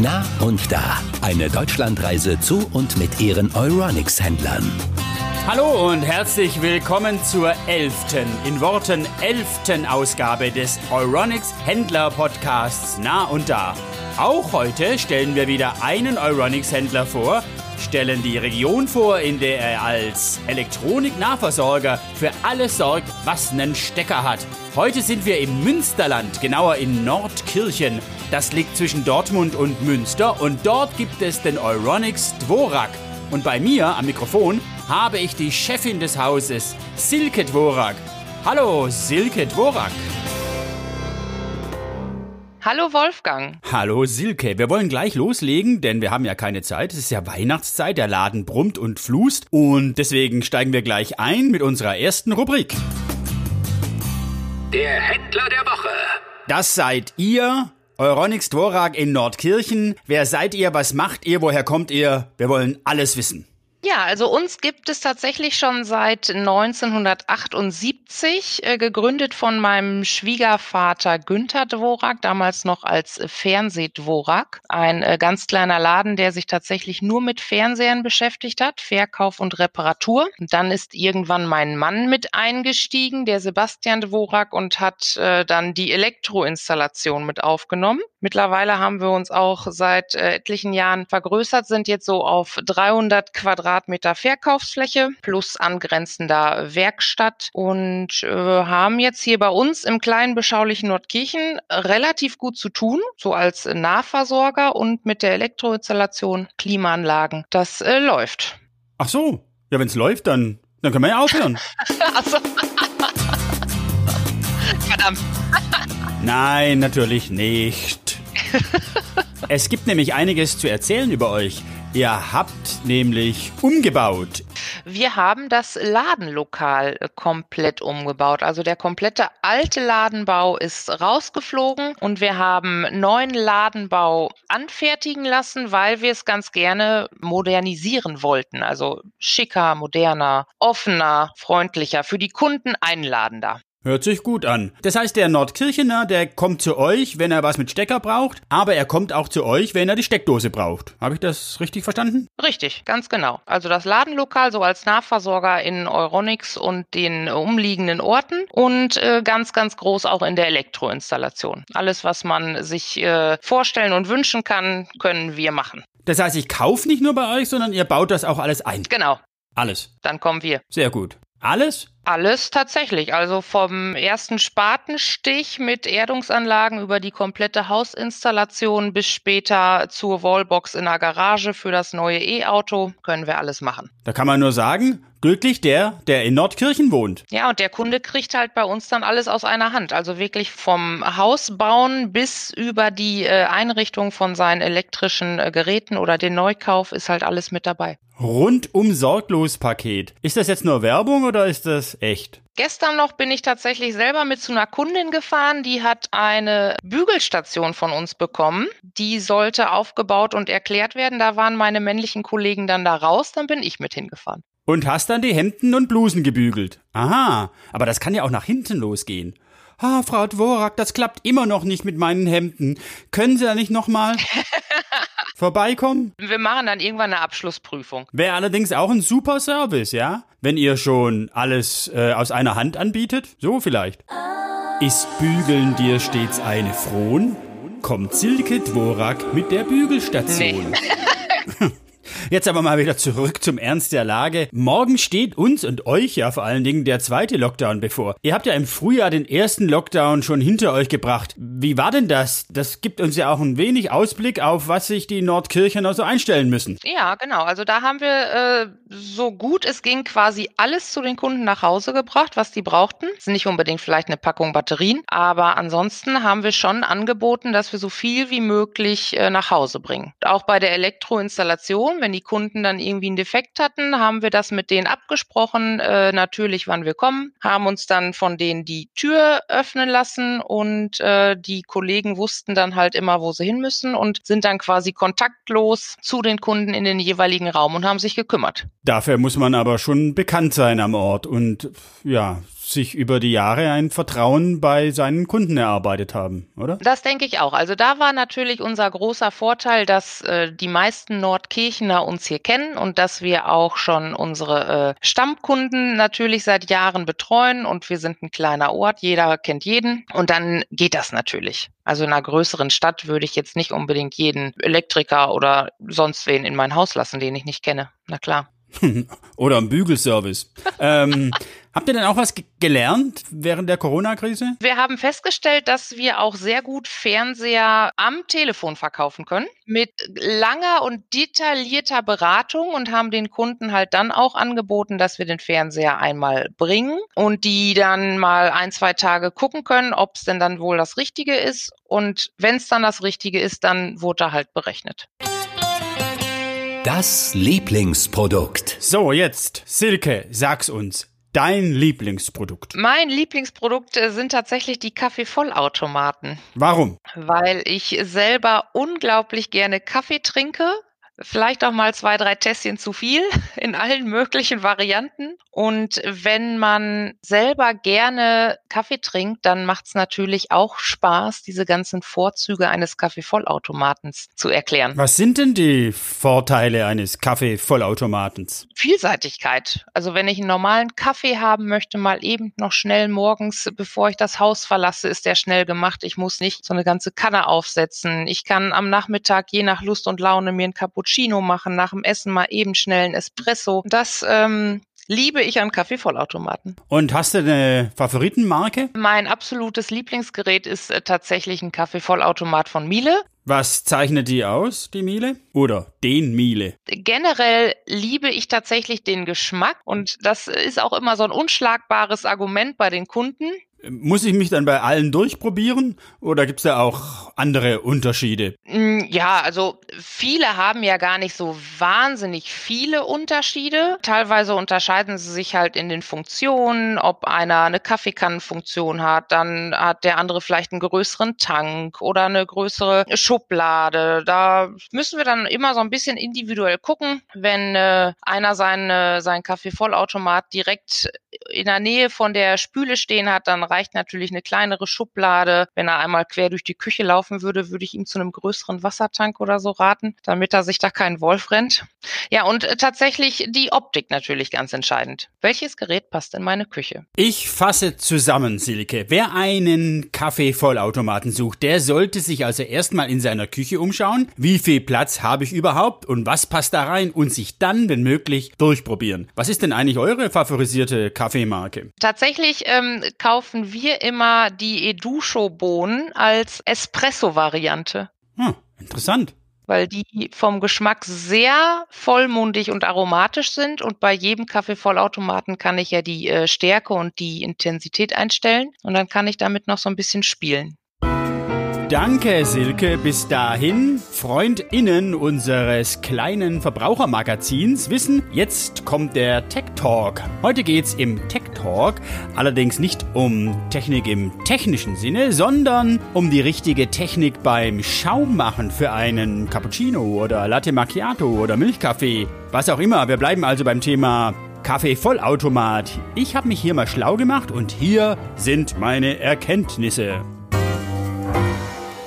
Na und da. Eine Deutschlandreise zu und mit ihren Euronics-Händlern. Hallo und herzlich willkommen zur elften, in Worten elften Ausgabe des Euronics Händler Podcasts Na und Da. Auch heute stellen wir wieder einen Euronics Händler vor, stellen die Region vor, in der er als Elektroniknahversorger für alles sorgt, was einen Stecker hat. Heute sind wir im Münsterland, genauer in Nordkirchen. Das liegt zwischen Dortmund und Münster und dort gibt es den Euronics Dvorak. Und bei mir am Mikrofon habe ich die Chefin des Hauses, Silke Dvorak. Hallo, Silke Dvorak. Hallo Wolfgang. Hallo Silke, wir wollen gleich loslegen, denn wir haben ja keine Zeit. Es ist ja Weihnachtszeit, der Laden brummt und flust und deswegen steigen wir gleich ein mit unserer ersten Rubrik. Der Händler der Woche. Das seid ihr, Euronics Dvorak in Nordkirchen. Wer seid ihr, was macht ihr, woher kommt ihr? Wir wollen alles wissen. Ja, also uns gibt es tatsächlich schon seit 1978, äh, gegründet von meinem Schwiegervater Günther Dvorak, damals noch als Fernsehdvorak. Ein äh, ganz kleiner Laden, der sich tatsächlich nur mit Fernsehern beschäftigt hat, Verkauf und Reparatur. dann ist irgendwann mein Mann mit eingestiegen, der Sebastian Dvorak, und hat äh, dann die Elektroinstallation mit aufgenommen. Mittlerweile haben wir uns auch seit etlichen Jahren vergrößert, sind jetzt so auf 300 Quadratmeter Verkaufsfläche plus angrenzender Werkstatt und äh, haben jetzt hier bei uns im kleinen beschaulichen Nordkirchen relativ gut zu tun, so als Nahversorger und mit der Elektroinstallation Klimaanlagen. Das äh, läuft. Ach so, ja, wenn es läuft, dann, dann können wir ja aufhören. also. Verdammt. Nein, natürlich nicht. es gibt nämlich einiges zu erzählen über euch. Ihr habt nämlich umgebaut. Wir haben das Ladenlokal äh, komplett umgebaut. Also der komplette alte Ladenbau ist rausgeflogen und wir haben neuen Ladenbau anfertigen lassen, weil wir es ganz gerne modernisieren wollten. Also schicker, moderner, offener, freundlicher, für die Kunden einladender. Hört sich gut an. Das heißt, der Nordkirchener, der kommt zu euch, wenn er was mit Stecker braucht, aber er kommt auch zu euch, wenn er die Steckdose braucht. Habe ich das richtig verstanden? Richtig, ganz genau. Also das Ladenlokal so als Nachversorger in Euronics und den umliegenden Orten und äh, ganz, ganz groß auch in der Elektroinstallation. Alles, was man sich äh, vorstellen und wünschen kann, können wir machen. Das heißt, ich kaufe nicht nur bei euch, sondern ihr baut das auch alles ein. Genau. Alles. Dann kommen wir. Sehr gut. Alles? Alles tatsächlich. Also vom ersten Spatenstich mit Erdungsanlagen über die komplette Hausinstallation bis später zur Wallbox in der Garage für das neue E-Auto können wir alles machen. Da kann man nur sagen, glücklich der, der in Nordkirchen wohnt. Ja, und der Kunde kriegt halt bei uns dann alles aus einer Hand. Also wirklich vom Haus bauen bis über die äh, Einrichtung von seinen elektrischen äh, Geräten oder den Neukauf ist halt alles mit dabei. Rundum sorglos Paket. Ist das jetzt nur Werbung oder ist das echt? Gestern noch bin ich tatsächlich selber mit zu einer Kundin gefahren, die hat eine Bügelstation von uns bekommen. Die sollte aufgebaut und erklärt werden. Da waren meine männlichen Kollegen dann da raus, dann bin ich mit hingefahren. Und hast dann die Hemden und Blusen gebügelt. Aha, aber das kann ja auch nach hinten losgehen. Ah, Frau Dvorak, das klappt immer noch nicht mit meinen Hemden. Können Sie da nicht nochmal vorbeikommen? Wir machen dann irgendwann eine Abschlussprüfung. Wäre allerdings auch ein super Service, ja? Wenn ihr schon alles äh, aus einer Hand anbietet. So vielleicht. Ist Bügeln dir stets eine Frohn? Kommt Silke Dvorak mit der Bügelstation. Nee. Jetzt aber mal wieder zurück zum Ernst der Lage. Morgen steht uns und euch ja vor allen Dingen der zweite Lockdown bevor. Ihr habt ja im Frühjahr den ersten Lockdown schon hinter euch gebracht. Wie war denn das? Das gibt uns ja auch ein wenig Ausblick auf, was sich die Nordkirchener so einstellen müssen. Ja, genau. Also da haben wir äh, so gut es ging quasi alles zu den Kunden nach Hause gebracht, was die brauchten. Ist nicht unbedingt vielleicht eine Packung Batterien, aber ansonsten haben wir schon angeboten, dass wir so viel wie möglich äh, nach Hause bringen. Auch bei der Elektroinstallation, wenn die Kunden dann irgendwie einen Defekt hatten, haben wir das mit denen abgesprochen, äh, natürlich, wann wir kommen, haben uns dann von denen die Tür öffnen lassen und äh, die Kollegen wussten dann halt immer, wo sie hin müssen und sind dann quasi kontaktlos zu den Kunden in den jeweiligen Raum und haben sich gekümmert. Dafür muss man aber schon bekannt sein am Ort und ja, sich über die Jahre ein Vertrauen bei seinen Kunden erarbeitet haben, oder? Das denke ich auch. Also da war natürlich unser großer Vorteil, dass äh, die meisten Nordkirchener uns hier kennen und dass wir auch schon unsere äh, Stammkunden natürlich seit Jahren betreuen und wir sind ein kleiner Ort, jeder kennt jeden und dann geht das natürlich. Also in einer größeren Stadt würde ich jetzt nicht unbedingt jeden Elektriker oder sonst wen in mein Haus lassen, den ich nicht kenne. Na klar. Oder am Bügelservice. ähm, habt ihr denn auch was gelernt während der Corona-Krise? Wir haben festgestellt, dass wir auch sehr gut Fernseher am Telefon verkaufen können. Mit langer und detaillierter Beratung und haben den Kunden halt dann auch angeboten, dass wir den Fernseher einmal bringen und die dann mal ein, zwei Tage gucken können, ob es denn dann wohl das Richtige ist. Und wenn es dann das Richtige ist, dann wurde er halt berechnet. Das Lieblingsprodukt. So, jetzt, Silke, sag's uns. Dein Lieblingsprodukt. Mein Lieblingsprodukt äh, sind tatsächlich die Kaffeevollautomaten. Warum? Weil ich selber unglaublich gerne Kaffee trinke Vielleicht auch mal zwei, drei Tässchen zu viel in allen möglichen Varianten. Und wenn man selber gerne Kaffee trinkt, dann macht es natürlich auch Spaß, diese ganzen Vorzüge eines Kaffeevollautomatens zu erklären. Was sind denn die Vorteile eines Kaffeevollautomatens? Vielseitigkeit. Also wenn ich einen normalen Kaffee haben möchte, mal eben noch schnell morgens, bevor ich das Haus verlasse, ist der schnell gemacht. Ich muss nicht so eine ganze Kanne aufsetzen. Ich kann am Nachmittag je nach Lust und Laune mir einen Cappuccino Cappuccino machen, nach dem Essen mal eben schnell ein Espresso. Das ähm, liebe ich an Kaffeevollautomaten. Und hast du eine Favoritenmarke? Mein absolutes Lieblingsgerät ist äh, tatsächlich ein Kaffeevollautomat von Miele. Was zeichnet die aus, die Miele? Oder den Miele? Generell liebe ich tatsächlich den Geschmack und das ist auch immer so ein unschlagbares Argument bei den Kunden. Muss ich mich dann bei allen durchprobieren oder gibt es da auch andere Unterschiede? Mm, ja, also viele haben ja gar nicht so wahnsinnig viele Unterschiede. Teilweise unterscheiden sie sich halt in den Funktionen, ob einer eine Kaffeekannenfunktion hat, dann hat der andere vielleicht einen größeren Tank oder eine größere Schublade. Da müssen wir dann immer so ein bisschen individuell gucken. Wenn äh, einer seinen, seinen Kaffeevollautomat direkt in der Nähe von der Spüle stehen hat, dann reicht natürlich eine kleinere Schublade. Wenn er einmal quer durch die Küche laufen würde, würde ich ihm zu einem größeren Wassertank oder so raten, damit er sich da keinen Wolf rennt. Ja, und äh, tatsächlich die Optik natürlich ganz entscheidend. Welches Gerät passt in meine Küche? Ich fasse zusammen, Silke. Wer einen Kaffeevollautomaten sucht, der sollte sich also erstmal in seiner Küche umschauen. Wie viel Platz habe ich überhaupt und was passt da rein und sich dann, wenn möglich, durchprobieren. Was ist denn eigentlich eure favorisierte Kaffeemarke? Tatsächlich ähm, kaufen wir immer die Edusho-Bohnen als Espresso-Variante. Hm, interessant weil die vom Geschmack sehr vollmundig und aromatisch sind und bei jedem Kaffeevollautomaten kann ich ja die äh, Stärke und die Intensität einstellen und dann kann ich damit noch so ein bisschen spielen. Danke, Silke. Bis dahin, FreundInnen unseres kleinen Verbrauchermagazins wissen, jetzt kommt der Tech Talk. Heute geht's im Tech Talk allerdings nicht um Technik im technischen Sinne, sondern um die richtige Technik beim Schaummachen für einen Cappuccino oder Latte Macchiato oder Milchkaffee. Was auch immer. Wir bleiben also beim Thema Kaffeevollautomat. Ich habe mich hier mal schlau gemacht und hier sind meine Erkenntnisse.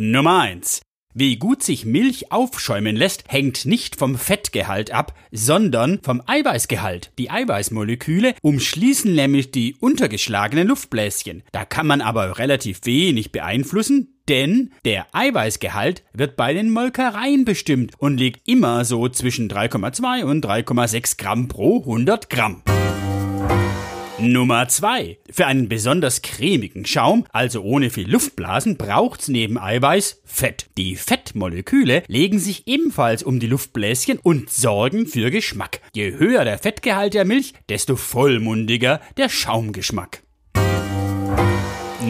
Nummer 1. Wie gut sich Milch aufschäumen lässt, hängt nicht vom Fettgehalt ab, sondern vom Eiweißgehalt. Die Eiweißmoleküle umschließen nämlich die untergeschlagenen Luftbläschen. Da kann man aber relativ wenig beeinflussen, denn der Eiweißgehalt wird bei den Molkereien bestimmt und liegt immer so zwischen 3,2 und 3,6 Gramm pro 100 Gramm. Nummer zwei: Für einen besonders cremigen Schaum, also ohne viel Luftblasen, braucht's neben Eiweiß Fett. Die Fettmoleküle legen sich ebenfalls um die Luftbläschen und sorgen für Geschmack. Je höher der Fettgehalt der Milch, desto vollmundiger der Schaumgeschmack.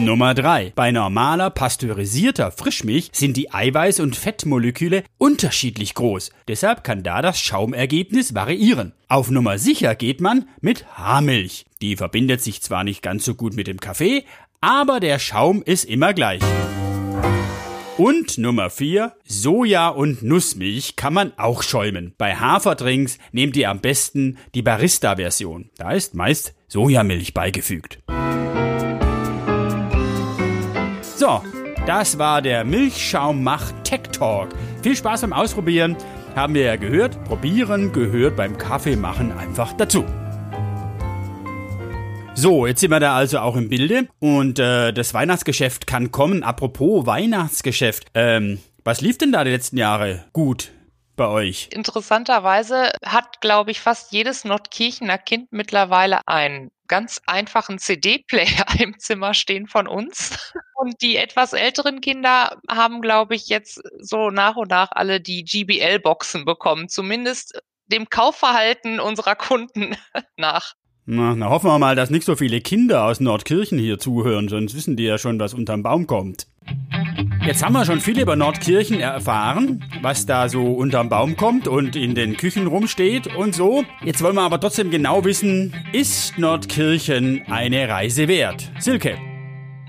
Nummer 3. Bei normaler pasteurisierter Frischmilch sind die Eiweiß- und Fettmoleküle unterschiedlich groß. Deshalb kann da das Schaumergebnis variieren. Auf Nummer sicher geht man mit Haarmilch. Die verbindet sich zwar nicht ganz so gut mit dem Kaffee, aber der Schaum ist immer gleich. Und Nummer 4, Soja- und Nussmilch kann man auch schäumen. Bei Haferdrinks nehmt ihr am besten die Barista-Version. Da ist meist Sojamilch beigefügt. So, das war der Milchschaum Tech Talk. Viel Spaß beim Ausprobieren. Haben wir ja gehört. Probieren gehört beim Kaffeemachen einfach dazu. So, jetzt sind wir da also auch im Bilde und äh, das Weihnachtsgeschäft kann kommen. Apropos Weihnachtsgeschäft, ähm, was lief denn da die letzten Jahre gut bei euch? Interessanterweise hat, glaube ich, fast jedes Nordkirchener Kind mittlerweile einen ganz einfachen CD-Player im Zimmer stehen von uns. Und die etwas älteren Kinder haben, glaube ich, jetzt so nach und nach alle die GBL-Boxen bekommen. Zumindest dem Kaufverhalten unserer Kunden nach. Na, na hoffen wir mal, dass nicht so viele Kinder aus Nordkirchen hier zuhören, sonst wissen die ja schon, was unterm Baum kommt. Jetzt haben wir schon viel über Nordkirchen erfahren, was da so unterm Baum kommt und in den Küchen rumsteht und so. Jetzt wollen wir aber trotzdem genau wissen, ist Nordkirchen eine Reise wert? Silke.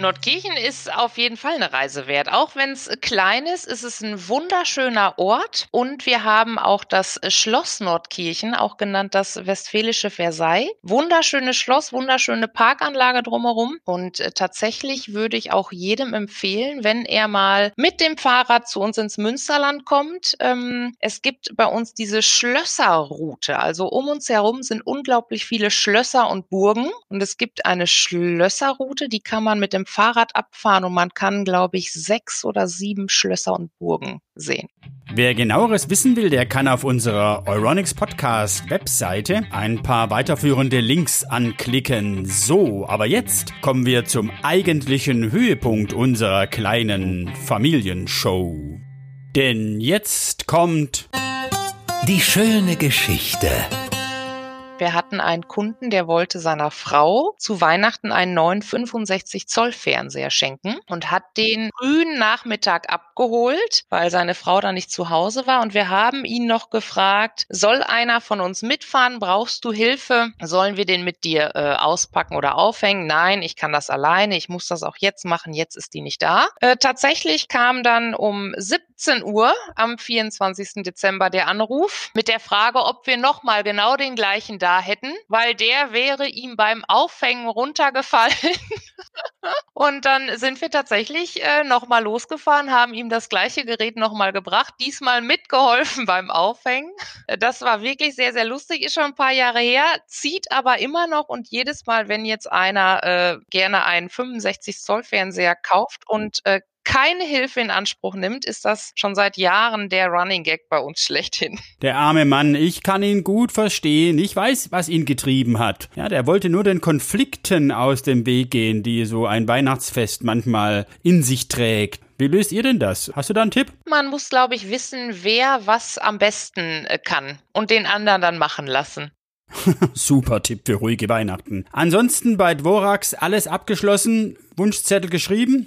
Nordkirchen ist auf jeden Fall eine Reise wert. Auch wenn es klein ist, ist es ein wunderschöner Ort. Und wir haben auch das Schloss Nordkirchen, auch genannt das Westfälische Versailles. Wunderschönes Schloss, wunderschöne Parkanlage drumherum. Und äh, tatsächlich würde ich auch jedem empfehlen, wenn er mal mit dem Fahrrad zu uns ins Münsterland kommt. Ähm, es gibt bei uns diese Schlösserroute. Also um uns herum sind unglaublich viele Schlösser und Burgen. Und es gibt eine Schlösserroute, die kann man mit dem Fahrrad abfahren und man kann, glaube ich, sechs oder sieben Schlösser und Burgen sehen. Wer genaueres wissen will, der kann auf unserer Euronics Podcast Webseite ein paar weiterführende Links anklicken. So, aber jetzt kommen wir zum eigentlichen Höhepunkt unserer kleinen Familienshow. Denn jetzt kommt die schöne Geschichte wir hatten einen Kunden, der wollte seiner Frau zu Weihnachten einen neuen 65 Zoll Fernseher schenken und hat den frühen Nachmittag abgeholt, weil seine Frau da nicht zu Hause war. Und wir haben ihn noch gefragt, soll einer von uns mitfahren? Brauchst du Hilfe? Sollen wir den mit dir äh, auspacken oder aufhängen? Nein, ich kann das alleine. Ich muss das auch jetzt machen. Jetzt ist die nicht da. Äh, tatsächlich kam dann um 17 Uhr am 24. Dezember der Anruf mit der Frage, ob wir nochmal genau den gleichen da hätten, weil der wäre ihm beim Aufhängen runtergefallen. und dann sind wir tatsächlich äh, nochmal losgefahren, haben ihm das gleiche Gerät nochmal gebracht, diesmal mitgeholfen beim Aufhängen. Das war wirklich sehr, sehr lustig, ist schon ein paar Jahre her, zieht aber immer noch und jedes Mal, wenn jetzt einer äh, gerne einen 65 Zoll Fernseher kauft und äh, keine Hilfe in Anspruch nimmt, ist das schon seit Jahren der Running Gag bei uns schlechthin. Der arme Mann, ich kann ihn gut verstehen. Ich weiß, was ihn getrieben hat. Ja, der wollte nur den Konflikten aus dem Weg gehen, die so ein Weihnachtsfest manchmal in sich trägt. Wie löst ihr denn das? Hast du da einen Tipp? Man muss, glaube ich, wissen, wer was am besten äh, kann und den anderen dann machen lassen. Super Tipp für ruhige Weihnachten. Ansonsten bei Dvorax alles abgeschlossen, Wunschzettel geschrieben?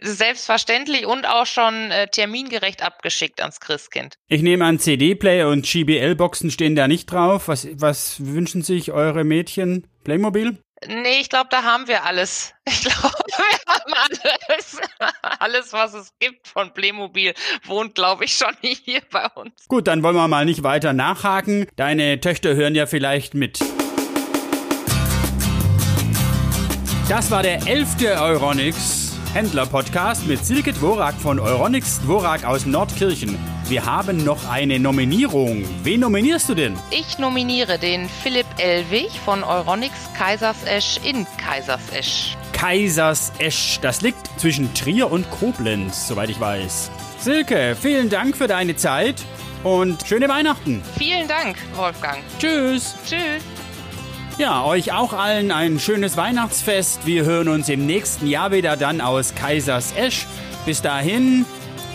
Selbstverständlich und auch schon äh, termingerecht abgeschickt ans Christkind. Ich nehme an, CD-Player und GBL-Boxen stehen da nicht drauf. Was, was wünschen sich eure Mädchen? Playmobil? Nee, ich glaube, da haben wir alles. Ich glaube, wir haben alles. Alles, was es gibt von Playmobil, wohnt, glaube ich, schon hier bei uns. Gut, dann wollen wir mal nicht weiter nachhaken. Deine Töchter hören ja vielleicht mit. Das war der elfte Euronics Händler-Podcast mit Silke Dvorak von Euronics Dvorak aus Nordkirchen. Wir haben noch eine Nominierung. Wen nominierst du denn? Ich nominiere den Philipp Elwig von Euronics Kaisersesch in Kaisersesch. Kaisersesch, das liegt zwischen Trier und Koblenz, soweit ich weiß. Silke, vielen Dank für deine Zeit und schöne Weihnachten. Vielen Dank, Wolfgang. Tschüss. Tschüss. Ja, euch auch allen ein schönes Weihnachtsfest. Wir hören uns im nächsten Jahr wieder dann aus Kaisersesch. Bis dahin,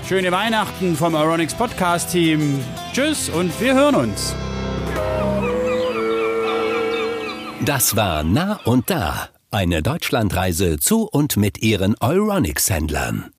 Schöne Weihnachten vom Aeronix Podcast Team. Tschüss und wir hören uns. Das war Nah und Da, eine Deutschlandreise zu und mit ihren Euronics Händlern.